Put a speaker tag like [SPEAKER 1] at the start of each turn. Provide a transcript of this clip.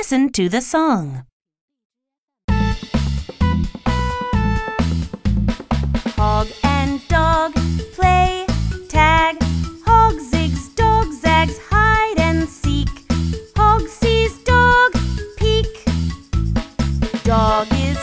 [SPEAKER 1] Listen to the song. Hog and dog play tag. Hog zigs, dog zags, hide and seek. Hog sees dog peek. Dog is